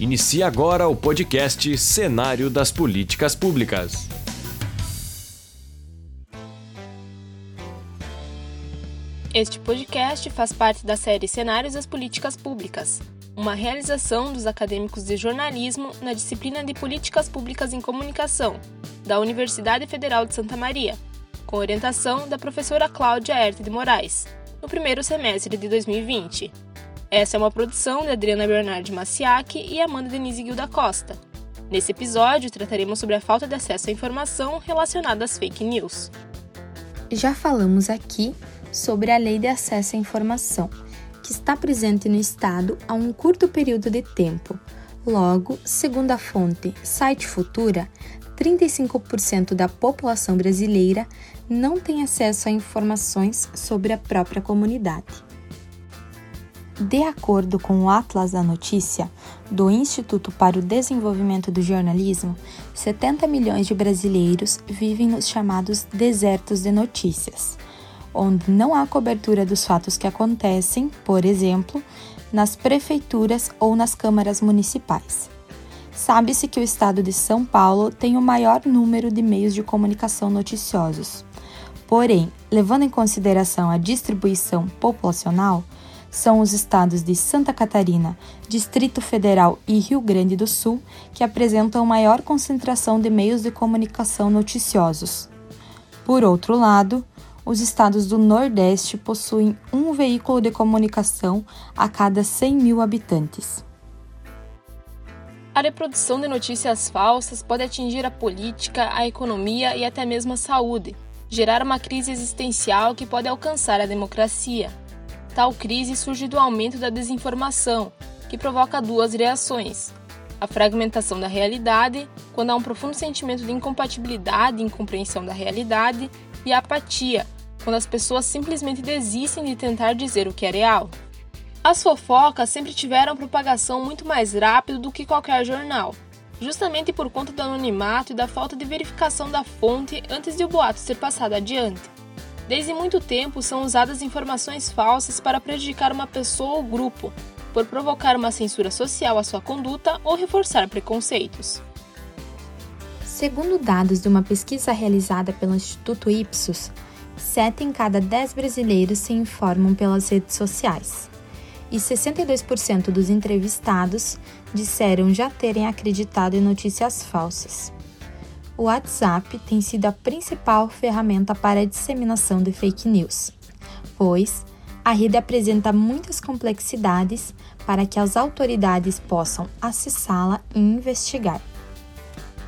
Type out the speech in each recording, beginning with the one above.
Inicia agora o podcast Cenário das Políticas Públicas. Este podcast faz parte da série Cenários das Políticas Públicas, uma realização dos acadêmicos de jornalismo na disciplina de Políticas Públicas em Comunicação, da Universidade Federal de Santa Maria, com orientação da professora Cláudia Erte de Moraes, no primeiro semestre de 2020. Essa é uma produção de Adriana Bernardi Maciac e Amanda Denise Gil da Costa. Nesse episódio, trataremos sobre a falta de acesso à informação relacionada às fake news. Já falamos aqui sobre a Lei de Acesso à Informação, que está presente no Estado há um curto período de tempo. Logo, segundo a fonte Site Futura, 35% da população brasileira não tem acesso a informações sobre a própria comunidade. De acordo com o Atlas da Notícia, do Instituto para o Desenvolvimento do Jornalismo, 70 milhões de brasileiros vivem nos chamados desertos de notícias, onde não há cobertura dos fatos que acontecem, por exemplo, nas prefeituras ou nas câmaras municipais. Sabe-se que o estado de São Paulo tem o maior número de meios de comunicação noticiosos. Porém, levando em consideração a distribuição populacional, são os estados de Santa Catarina, Distrito Federal e Rio Grande do Sul que apresentam maior concentração de meios de comunicação noticiosos. Por outro lado, os estados do Nordeste possuem um veículo de comunicação a cada 100 mil habitantes. A reprodução de notícias falsas pode atingir a política, a economia e até mesmo a saúde, gerar uma crise existencial que pode alcançar a democracia. Tal crise surge do aumento da desinformação, que provoca duas reações: a fragmentação da realidade, quando há um profundo sentimento de incompatibilidade e incompreensão da realidade, e a apatia, quando as pessoas simplesmente desistem de tentar dizer o que é real. As fofocas sempre tiveram propagação muito mais rápido do que qualquer jornal, justamente por conta do anonimato e da falta de verificação da fonte antes de o boato ser passado adiante. Desde muito tempo são usadas informações falsas para prejudicar uma pessoa ou grupo, por provocar uma censura social à sua conduta ou reforçar preconceitos. Segundo dados de uma pesquisa realizada pelo Instituto Ipsos, 7 em cada 10 brasileiros se informam pelas redes sociais. E 62% dos entrevistados disseram já terem acreditado em notícias falsas o WhatsApp tem sido a principal ferramenta para a disseminação de fake news, pois a rede apresenta muitas complexidades para que as autoridades possam acessá-la e investigar.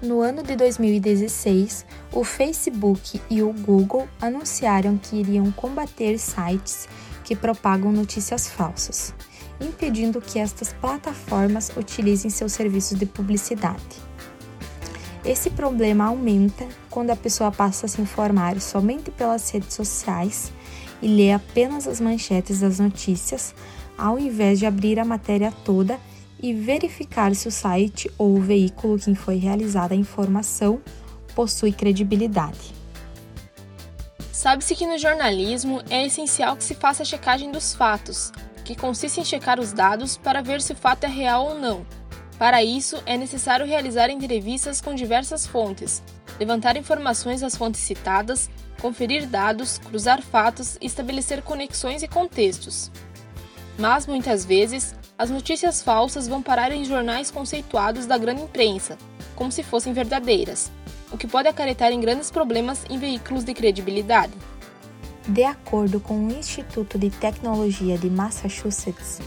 No ano de 2016, o Facebook e o Google anunciaram que iriam combater sites que propagam notícias falsas, impedindo que estas plataformas utilizem seus serviços de publicidade. Esse problema aumenta quando a pessoa passa a se informar somente pelas redes sociais e lê apenas as manchetes das notícias, ao invés de abrir a matéria toda e verificar se o site ou o veículo que foi realizada a informação possui credibilidade. Sabe-se que no jornalismo é essencial que se faça a checagem dos fatos, que consiste em checar os dados para ver se o fato é real ou não para isso, é necessário realizar entrevistas com diversas fontes, levantar informações das fontes citadas, conferir dados, cruzar fatos e estabelecer conexões e contextos. Mas, muitas vezes, as notícias falsas vão parar em jornais conceituados da grande imprensa, como se fossem verdadeiras, o que pode acarretar em grandes problemas em veículos de credibilidade. De acordo com o Instituto de Tecnologia de Massachusetts,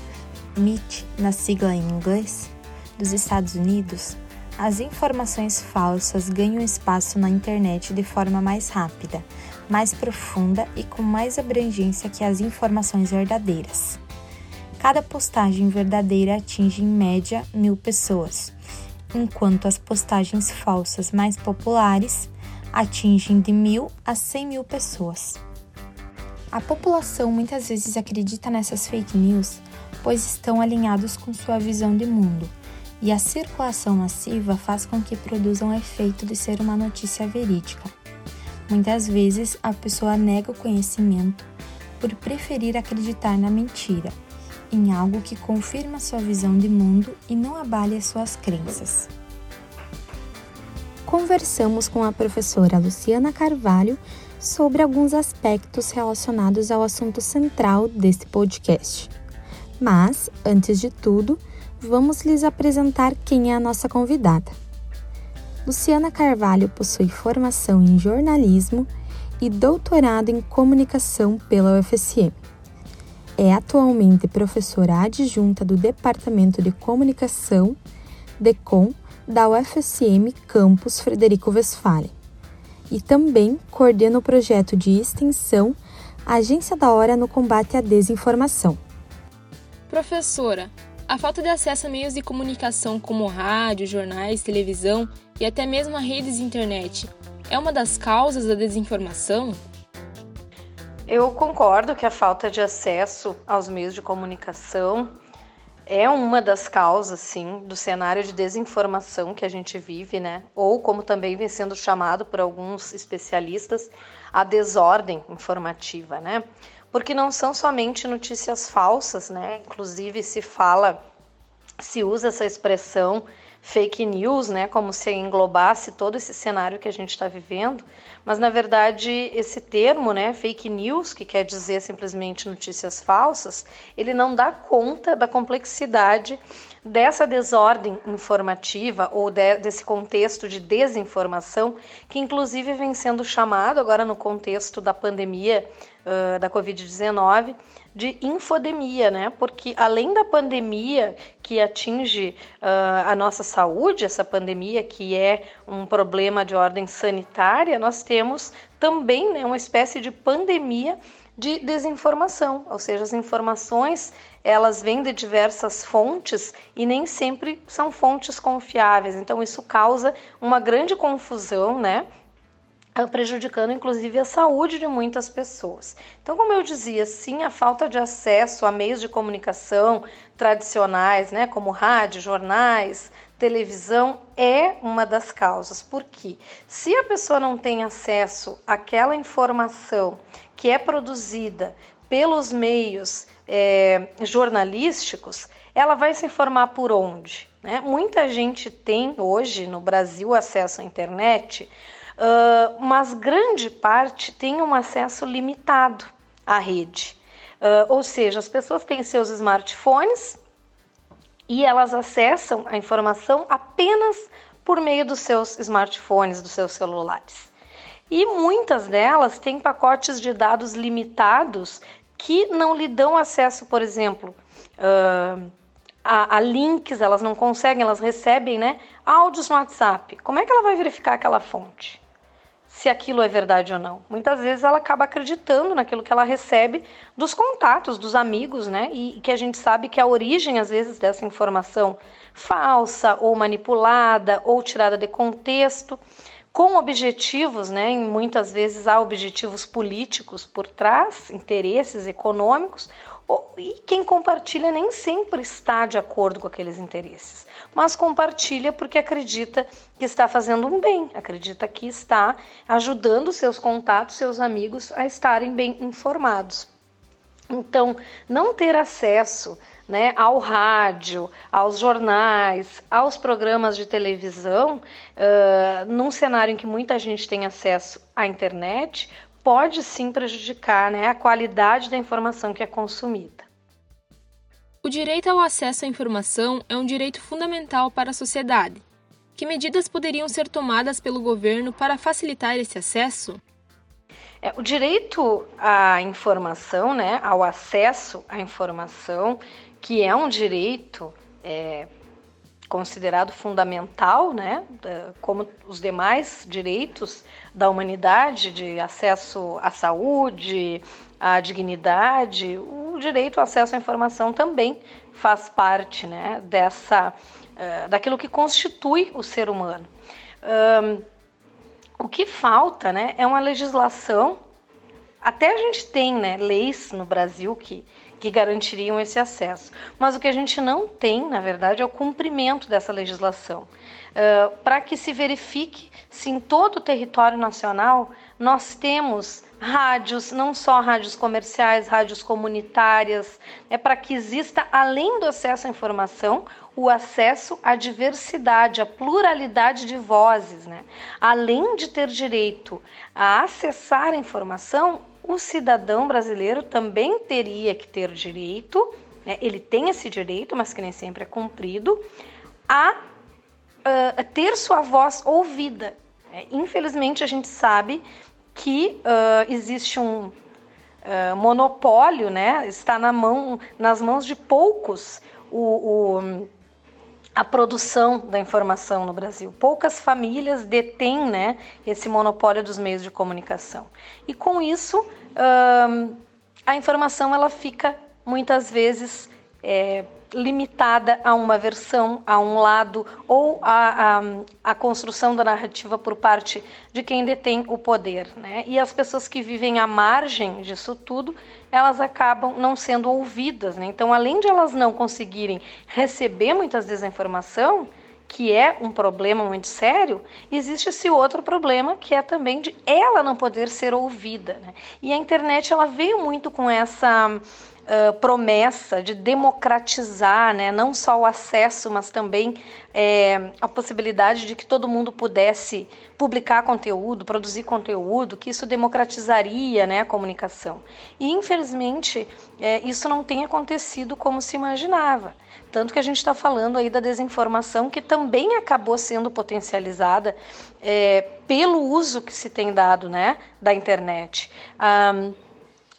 MIT, na sigla em inglês, dos Estados Unidos, as informações falsas ganham espaço na internet de forma mais rápida, mais profunda e com mais abrangência que as informações verdadeiras. Cada postagem verdadeira atinge em média mil pessoas, enquanto as postagens falsas mais populares atingem de mil a cem mil pessoas. A população muitas vezes acredita nessas fake news, pois estão alinhados com sua visão de mundo e a circulação massiva faz com que produzam um efeito de ser uma notícia verídica. Muitas vezes a pessoa nega o conhecimento por preferir acreditar na mentira, em algo que confirma sua visão de mundo e não abale as suas crenças. Conversamos com a professora Luciana Carvalho sobre alguns aspectos relacionados ao assunto central deste podcast. Mas, antes de tudo, vamos lhes apresentar quem é a nossa convidada. Luciana Carvalho possui formação em jornalismo e doutorado em comunicação pela UFSM. É atualmente professora adjunta do Departamento de Comunicação, DECOM, da UFSM Campus Frederico Westphalen. E também coordena o projeto de extensão Agência da Hora no Combate à Desinformação. Professora, a falta de acesso a meios de comunicação como rádio, jornais, televisão e até mesmo a redes de internet é uma das causas da desinformação? Eu concordo que a falta de acesso aos meios de comunicação é uma das causas, sim, do cenário de desinformação que a gente vive, né? Ou como também vem sendo chamado por alguns especialistas, a desordem informativa, né? Porque não são somente notícias falsas, né? Inclusive se fala, se usa essa expressão fake news, né, como se englobasse todo esse cenário que a gente está vivendo, mas na verdade esse termo, né, fake news, que quer dizer simplesmente notícias falsas, ele não dá conta da complexidade dessa desordem informativa ou de, desse contexto de desinformação, que inclusive vem sendo chamado agora no contexto da pandemia uh, da Covid-19 de infodemia, né? Porque além da pandemia que atinge uh, a nossa saúde, essa pandemia que é um problema de ordem sanitária, nós temos também né, uma espécie de pandemia de desinformação, ou seja, as informações elas vêm de diversas fontes e nem sempre são fontes confiáveis. Então isso causa uma grande confusão, né? Prejudicando inclusive a saúde de muitas pessoas. Então, como eu dizia, sim, a falta de acesso a meios de comunicação tradicionais, né, como rádio, jornais, televisão, é uma das causas. Porque se a pessoa não tem acesso àquela informação que é produzida pelos meios é, jornalísticos, ela vai se informar por onde? Né? Muita gente tem hoje no Brasil acesso à internet uh, mas grande parte tem um acesso limitado à rede. Uh, ou seja, as pessoas têm seus smartphones e elas acessam a informação apenas por meio dos seus smartphones, dos seus celulares. E muitas delas têm pacotes de dados limitados que não lhe dão acesso, por exemplo, uh, a, a, links, elas não conseguem, elas recebem né, áudios no WhatsApp. Como é que ela vai verificar aquela fonte? Se aquilo é verdade ou não. Muitas vezes ela acaba acreditando naquilo que ela recebe dos contatos, dos amigos, né? E que a gente sabe que a origem, às vezes, dessa informação falsa ou manipulada ou tirada de contexto, com objetivos, né? E muitas vezes há objetivos políticos por trás, interesses econômicos, e quem compartilha nem sempre está de acordo com aqueles interesses mas compartilha porque acredita que está fazendo um bem, acredita que está ajudando seus contatos, seus amigos a estarem bem informados. Então, não ter acesso né, ao rádio, aos jornais, aos programas de televisão, uh, num cenário em que muita gente tem acesso à internet, pode sim prejudicar né, a qualidade da informação que é consumida. O direito ao acesso à informação é um direito fundamental para a sociedade. Que medidas poderiam ser tomadas pelo governo para facilitar esse acesso? É, o direito à informação, né, ao acesso à informação, que é um direito é, considerado fundamental, né, como os demais direitos da humanidade, de acesso à saúde, à dignidade, o direito ao acesso à informação também faz parte né, dessa, uh, daquilo que constitui o ser humano. Um, o que falta né, é uma legislação, até a gente tem né, leis no Brasil que, que garantiriam esse acesso, mas o que a gente não tem, na verdade, é o cumprimento dessa legislação. Uh, para que se verifique se em todo o território nacional nós temos rádios, não só rádios comerciais, rádios comunitárias, é para que exista, além do acesso à informação, o acesso à diversidade, à pluralidade de vozes. Né? Além de ter direito a acessar a informação, o cidadão brasileiro também teria que ter direito, né? ele tem esse direito, mas que nem sempre é cumprido, a uh, ter sua voz ouvida. É, infelizmente, a gente sabe que uh, existe um uh, monopólio, né? está na mão, nas mãos de poucos o, o, a produção da informação no Brasil. Poucas famílias detêm né, esse monopólio dos meios de comunicação. E com isso, a informação ela fica muitas vezes é, limitada a uma versão, a um lado, ou a, a, a, construção da narrativa por parte de quem detém o poder. Né? E as pessoas que vivem à margem disso tudo, elas acabam não sendo ouvidas. Né? Então, além de elas não conseguirem receber muitas desinformação, que é um problema muito sério, existe esse outro problema que é também de ela não poder ser ouvida. Né? E a internet ela veio muito com essa promessa de democratizar, né, não só o acesso, mas também é, a possibilidade de que todo mundo pudesse publicar conteúdo, produzir conteúdo, que isso democratizaria né, a comunicação. E, infelizmente, é, isso não tem acontecido como se imaginava. Tanto que a gente está falando aí da desinformação, que também acabou sendo potencializada é, pelo uso que se tem dado né, da internet.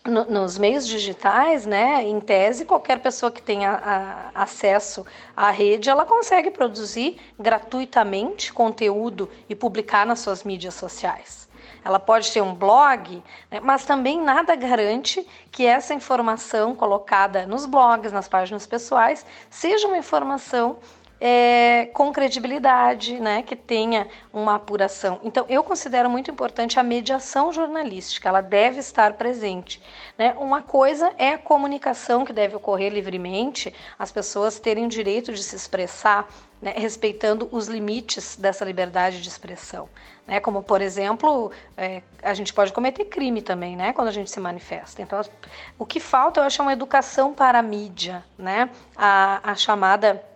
No, nos meios digitais, né, em tese, qualquer pessoa que tenha a, acesso à rede, ela consegue produzir gratuitamente conteúdo e publicar nas suas mídias sociais. Ela pode ter um blog, né, mas também nada garante que essa informação colocada nos blogs, nas páginas pessoais, seja uma informação é, com credibilidade, né, que tenha uma apuração. Então, eu considero muito importante a mediação jornalística, ela deve estar presente. Né? Uma coisa é a comunicação que deve ocorrer livremente, as pessoas terem direito de se expressar, né, respeitando os limites dessa liberdade de expressão. Né? Como, por exemplo, é, a gente pode cometer crime também, né, quando a gente se manifesta. Então, o que falta, eu acho, é uma educação para a mídia, né? a, a chamada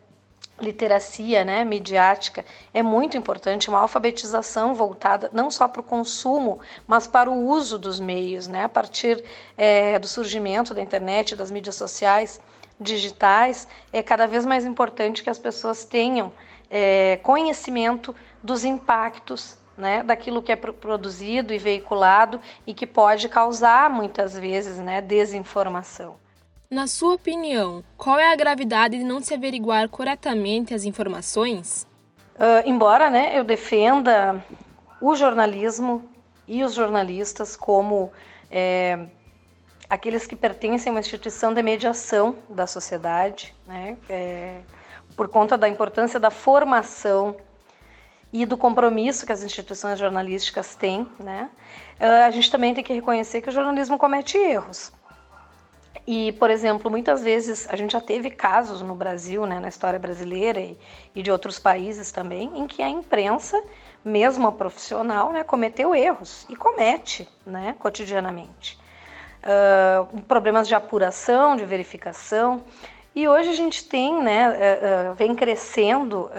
literacia né, midiática é muito importante, uma alfabetização voltada não só para o consumo, mas para o uso dos meios, né, a partir é, do surgimento da internet, das mídias sociais digitais, é cada vez mais importante que as pessoas tenham é, conhecimento dos impactos né, daquilo que é produzido e veiculado e que pode causar muitas vezes né, desinformação. Na sua opinião, qual é a gravidade de não se averiguar corretamente as informações? Uh, embora né, eu defenda o jornalismo e os jornalistas como é, aqueles que pertencem a uma instituição de mediação da sociedade, né, é, por conta da importância da formação e do compromisso que as instituições jornalísticas têm, né, uh, a gente também tem que reconhecer que o jornalismo comete erros. E, por exemplo, muitas vezes a gente já teve casos no Brasil, né, na história brasileira e, e de outros países também, em que a imprensa, mesmo a profissional, né, cometeu erros e comete né, cotidianamente. Uh, problemas de apuração, de verificação. E hoje a gente tem, né, uh, vem crescendo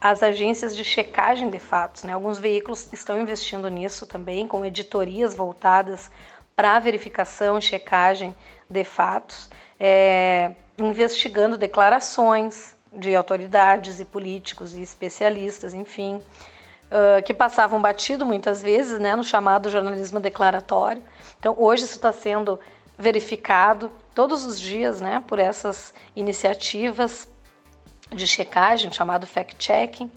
as agências de checagem de fatos. Né? Alguns veículos estão investindo nisso também, com editorias voltadas para verificação e checagem de fatos, é, investigando declarações de autoridades e políticos e especialistas, enfim, uh, que passavam batido muitas vezes né, no chamado jornalismo declaratório. Então, hoje isso está sendo verificado todos os dias né, por essas iniciativas de checagem, chamado fact-checking.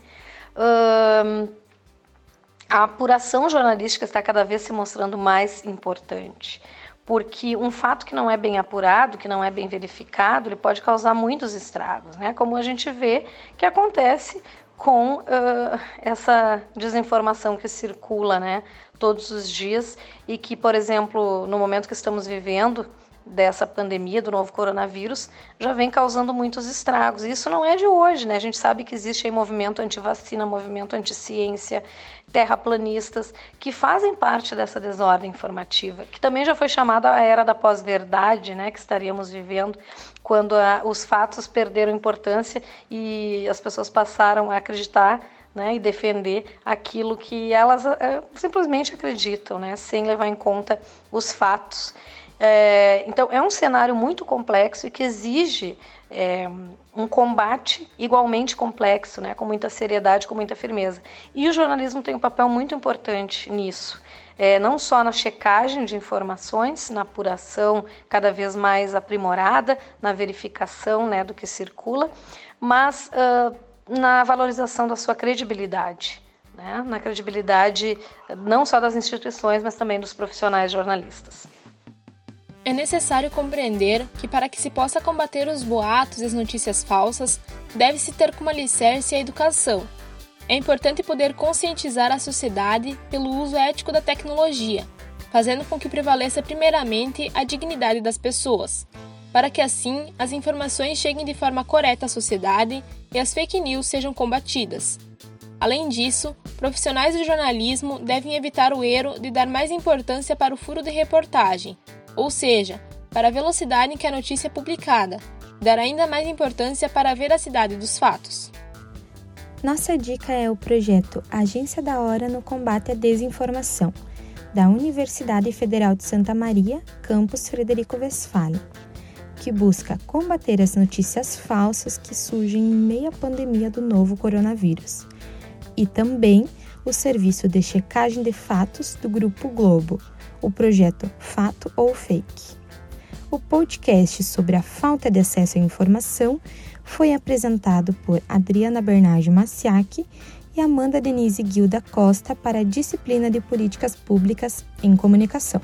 A apuração jornalística está cada vez se mostrando mais importante porque um fato que não é bem apurado, que não é bem verificado, ele pode causar muitos estragos, né? Como a gente vê que acontece com uh, essa desinformação que circula, né, todos os dias e que, por exemplo, no momento que estamos vivendo, dessa pandemia do novo coronavírus já vem causando muitos estragos. Isso não é de hoje, né? A gente sabe que existe aí movimento anti-vacina, movimento anti-ciência, terraplanistas, que fazem parte dessa desordem informativa, que também já foi chamada a era da pós-verdade, né? Que estaríamos vivendo quando a, os fatos perderam importância e as pessoas passaram a acreditar né, e defender aquilo que elas é, simplesmente acreditam, né, sem levar em conta os fatos. É, então, é um cenário muito complexo e que exige é, um combate igualmente complexo, né, com muita seriedade, com muita firmeza. E o jornalismo tem um papel muito importante nisso. É, não só na checagem de informações, na apuração cada vez mais aprimorada, na verificação né, do que circula, mas uh, na valorização da sua credibilidade, né? na credibilidade não só das instituições, mas também dos profissionais jornalistas. É necessário compreender que, para que se possa combater os boatos e as notícias falsas, deve-se ter como alicerce a educação. É importante poder conscientizar a sociedade pelo uso ético da tecnologia, fazendo com que prevaleça primeiramente a dignidade das pessoas, para que assim as informações cheguem de forma correta à sociedade e as fake news sejam combatidas. Além disso, profissionais do jornalismo devem evitar o erro de dar mais importância para o furo de reportagem, ou seja, para a velocidade em que a notícia é publicada, dar ainda mais importância para a veracidade dos fatos. Nossa dica é o projeto Agência da Hora no Combate à Desinformação, da Universidade Federal de Santa Maria, campus Frederico Westphalen que busca combater as notícias falsas que surgem em meio à pandemia do novo coronavírus. E também o serviço de checagem de fatos do Grupo Globo, o projeto Fato ou Fake. O podcast sobre a falta de acesso à informação foi apresentado por Adriana Bernardi Maciac e Amanda Denise Guilda Costa para a disciplina de Políticas Públicas em Comunicação.